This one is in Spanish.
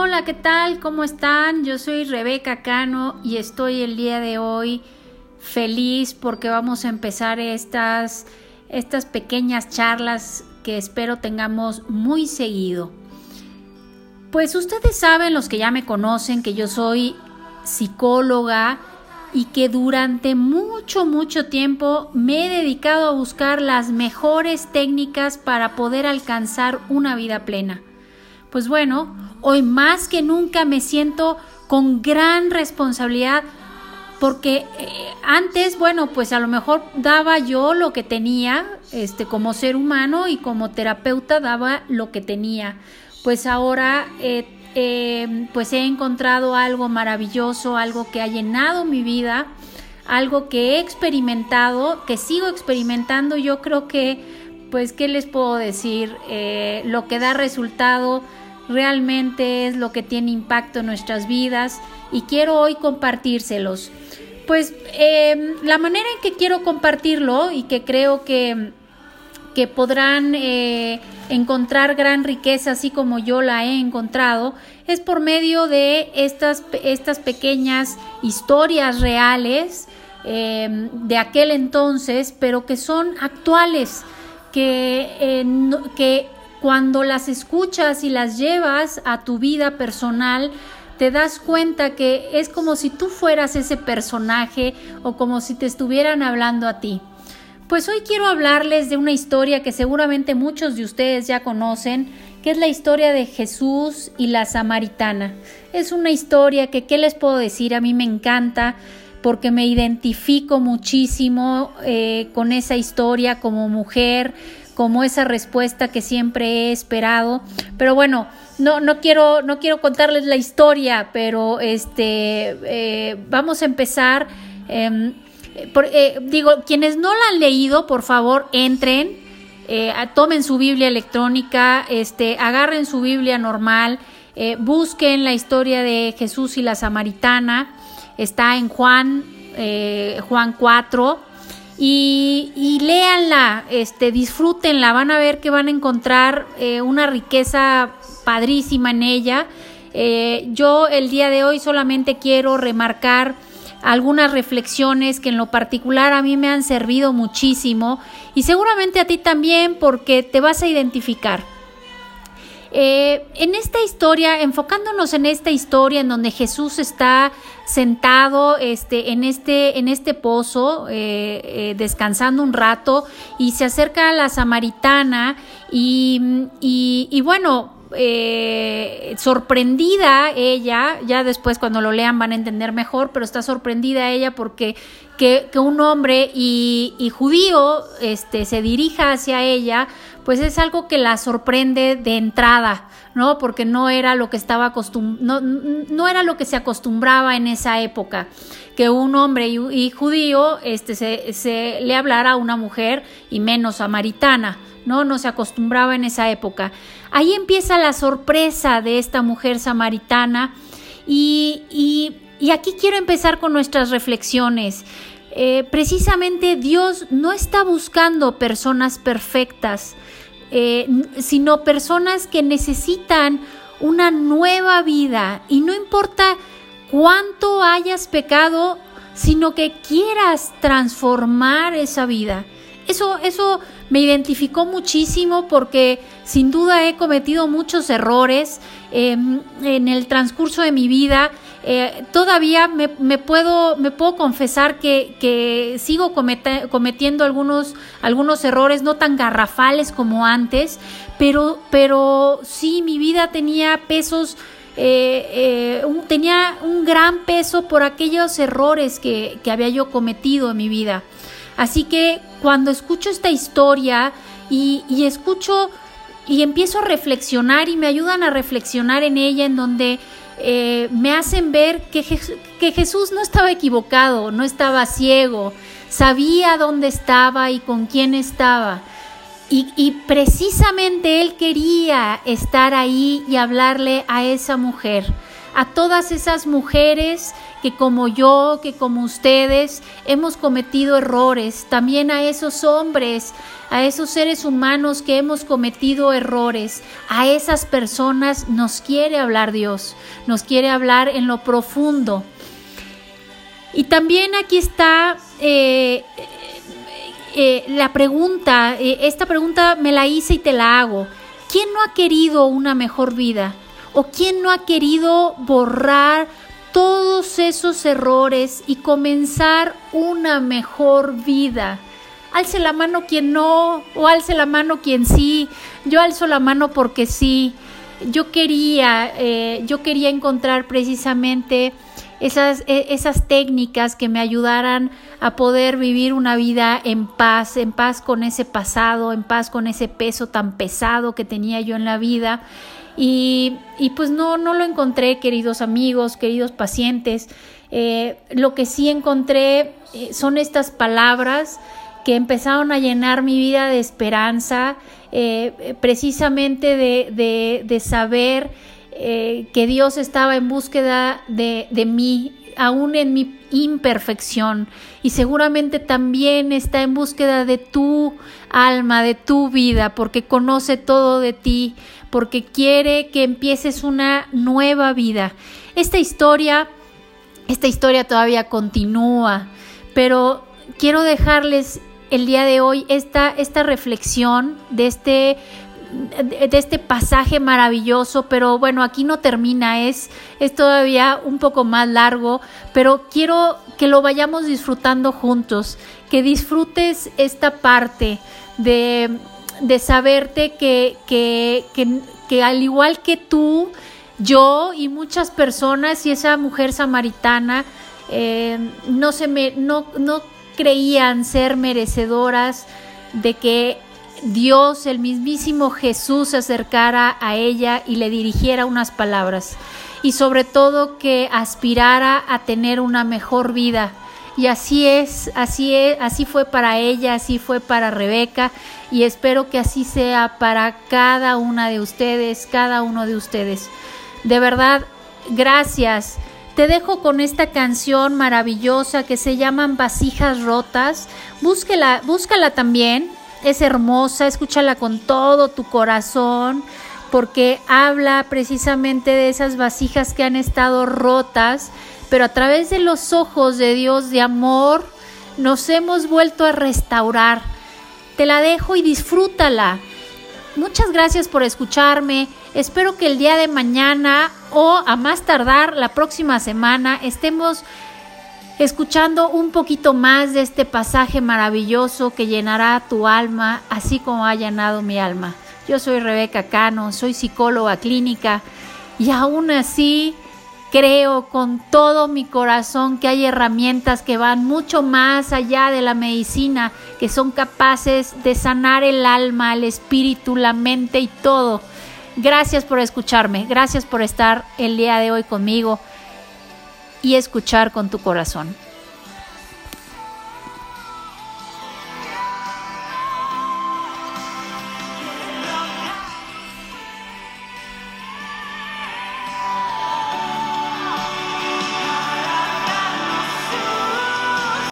Hola, ¿qué tal? ¿Cómo están? Yo soy Rebeca Cano y estoy el día de hoy feliz porque vamos a empezar estas, estas pequeñas charlas que espero tengamos muy seguido. Pues ustedes saben, los que ya me conocen, que yo soy psicóloga y que durante mucho, mucho tiempo me he dedicado a buscar las mejores técnicas para poder alcanzar una vida plena. Pues bueno, hoy más que nunca me siento con gran responsabilidad porque eh, antes, bueno, pues a lo mejor daba yo lo que tenía, este, como ser humano y como terapeuta daba lo que tenía. Pues ahora, eh, eh, pues he encontrado algo maravilloso, algo que ha llenado mi vida, algo que he experimentado, que sigo experimentando. Yo creo que, pues, ¿qué les puedo decir? lo que da resultado realmente es lo que tiene impacto en nuestras vidas y quiero hoy compartírselos. Pues em, la manera en que quiero compartirlo y que creo que, que podrán eh, encontrar gran riqueza así como yo la he encontrado es por medio de estas, estas pequeñas historias reales em, de aquel entonces, pero que son actuales, que, eh, que cuando las escuchas y las llevas a tu vida personal, te das cuenta que es como si tú fueras ese personaje o como si te estuvieran hablando a ti. Pues hoy quiero hablarles de una historia que seguramente muchos de ustedes ya conocen, que es la historia de Jesús y la samaritana. Es una historia que, ¿qué les puedo decir? A mí me encanta porque me identifico muchísimo eh, con esa historia como mujer, como esa respuesta que siempre he esperado. Pero bueno, no, no, quiero, no quiero contarles la historia, pero este, eh, vamos a empezar. Em, eh, digo, quienes no la han leído, por favor, entren, eh, tomen su Biblia electrónica, este, agarren su Biblia normal, busquen la historia de Jesús y la Samaritana. Está en Juan, Juan 4 y, y léanla, este, disfrútenla, van a ver que van a encontrar eh, una riqueza padrísima en ella. Eh, yo el día de hoy solamente quiero remarcar algunas reflexiones que en lo particular a mí me han servido muchísimo y seguramente a ti también porque te vas a identificar. Eh, en esta historia, enfocándonos en esta historia en donde Jesús está sentado este, en, este, en este pozo, eh, eh, descansando un rato, y se acerca a la samaritana y, y, bueno, sorprendida ella, ya después cuando lo lean van a entender mejor, pero está sorprendida ella porque que, un hombre y, y, judío este, se dirija hacia ella, pues es algo que la sorprende de entrada, ¿no? Porque no era lo que estaba acostum no, no, era lo que se acostumbraba en esa época, que un hombre y, judío este, se, se, le hablara a una mujer y menos samaritana, ¿no? No se acostumbraba en esa época. Ahí empieza la sorpresa de esta mujer samaritana y, y aquí quiero empezar con nuestras reflexiones. Eh, precisamente Dios no está buscando personas perfectas, eh, sino personas que necesitan una nueva vida y no importa cuánto hayas pecado, sino que quieras transformar esa vida. Eso, eso me identificó muchísimo porque sin duda he cometido muchos errores em, en el transcurso de mi vida. Eh, todavía me, puedo, me puedo confesar que, sigo cometiendo algunos, errores no tan garrafales como antes, pero, pero sí, mi vida tenía pesos. Eh, eh, tenía un gran peso por aquellos errores que había yo cometido en mi vida. Así que cuando escucho esta historia y, escucho y empiezo a reflexionar y me ayudan a reflexionar en ella, en donde eh, me hacen ver que, que Jesús no estaba equivocado, no estaba ciego, sabía dónde estaba y con quién estaba. y, precisamente él quería estar ahí y hablarle a esa mujer, a todas esas mujeres que como yo, que como ustedes, hemos cometido errores, también a esos hombres, a esos seres humanos que hemos cometido errores, a esas personas nos quiere hablar Dios, nos quiere hablar en lo profundo. Y también aquí está eh, eh, la pregunta, eh, esta pregunta me la hice y te la hago. ¿Quién no ha querido una mejor vida? ¿O quién no ha querido borrar todos esos errores y comenzar una mejor vida? Alce la mano quien no, o alce la mano quien sí. Yo alzo la mano porque sí. Yo quería, eh, yo quería encontrar precisamente esas, e, esas técnicas que me ayudaran a poder vivir una vida en paz, en paz con ese pasado, en paz con ese peso tan pesado que tenía yo en la vida. Y, pues no, no lo encontré, queridos amigos, queridos pacientes. Eh, lo que sí encontré eh, son estas palabras que empezaron a llenar mi vida de esperanza, eh, precisamente de, saber que Dios estaba en búsqueda de mí, aún en mi imperfección, y seguramente también está en búsqueda de tu alma, de tu vida, porque conoce todo de ti, porque quiere que empieces una nueva vida. Esta historia, esta historia todavía continúa, pero quiero dejarles el día de hoy esta, esta reflexión de este de este pasaje maravilloso, pero bueno, aquí no termina, es, es todavía un poco más largo, pero quiero que lo vayamos disfrutando juntos, que disfrutes esta parte de, de saberte que, que, que, que al igual que tú, yo y muchas personas y esa mujer samaritana eh, no, se me, no, no creían ser merecedoras de que Dios, el mismísimo Jesús, se acercara a ella y le dirigiera unas palabras. Y sobre todo que aspirara a tener una mejor vida. Y así es, así es, así fue para ella, así fue para Rebeca y espero que así sea para cada una de ustedes, cada uno de ustedes. De verdad, gracias. Te dejo con esta canción maravillosa que se llaman Vasijas Rotas. Búsquela, búscala también es hermosa, escúchala con todo tu corazón, porque habla precisamente de esas vasijas que han estado rotas, pero a través de los ojos de Dios de amor nos hemos vuelto a restaurar. Te la dejo y disfrútala. Muchas gracias por escucharme. Espero que el día de mañana o a más tardar la próxima semana estemos escuchando un poquito más de este pasaje maravilloso que llenará tu alma, así como ha llenado mi alma. Yo soy Rebeca Cano, soy psicóloga clínica y aún así creo con todo mi corazón que hay herramientas que van mucho más allá de la medicina, que son capaces de sanar el alma, el espíritu, la mente y todo. Gracias por escucharme, gracias por estar el día de hoy conmigo y escuchar con tu corazón.